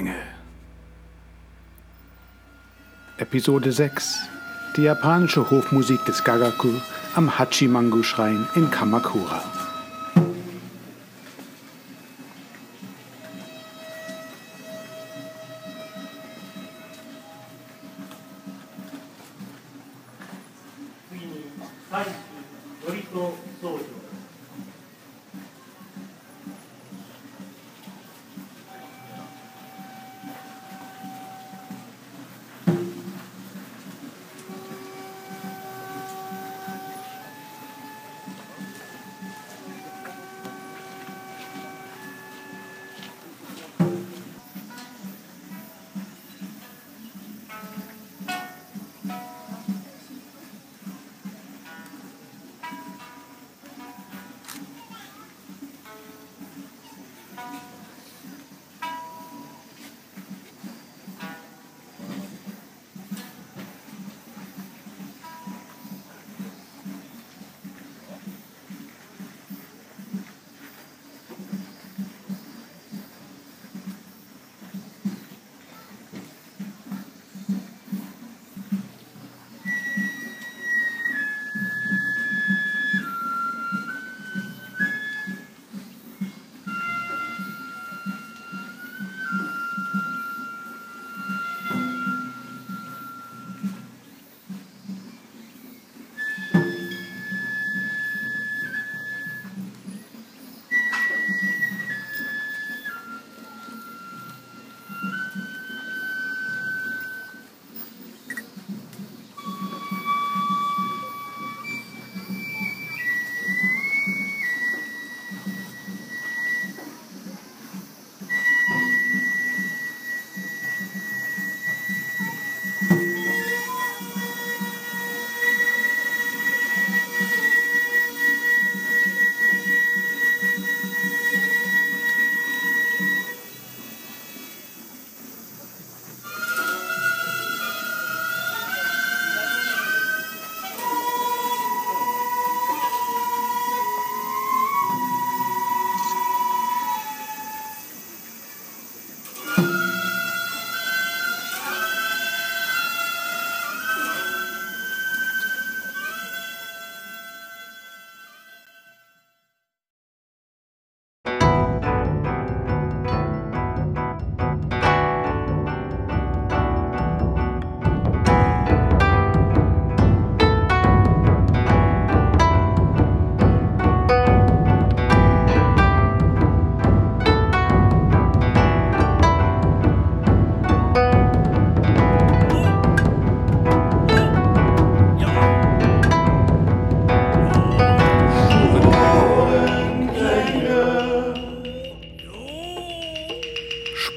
Menge. Episode 6 Die japanische Hofmusik des Gagaku am Hachimangu-Schrein in Kamakura. Nein.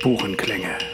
Spurenklänge.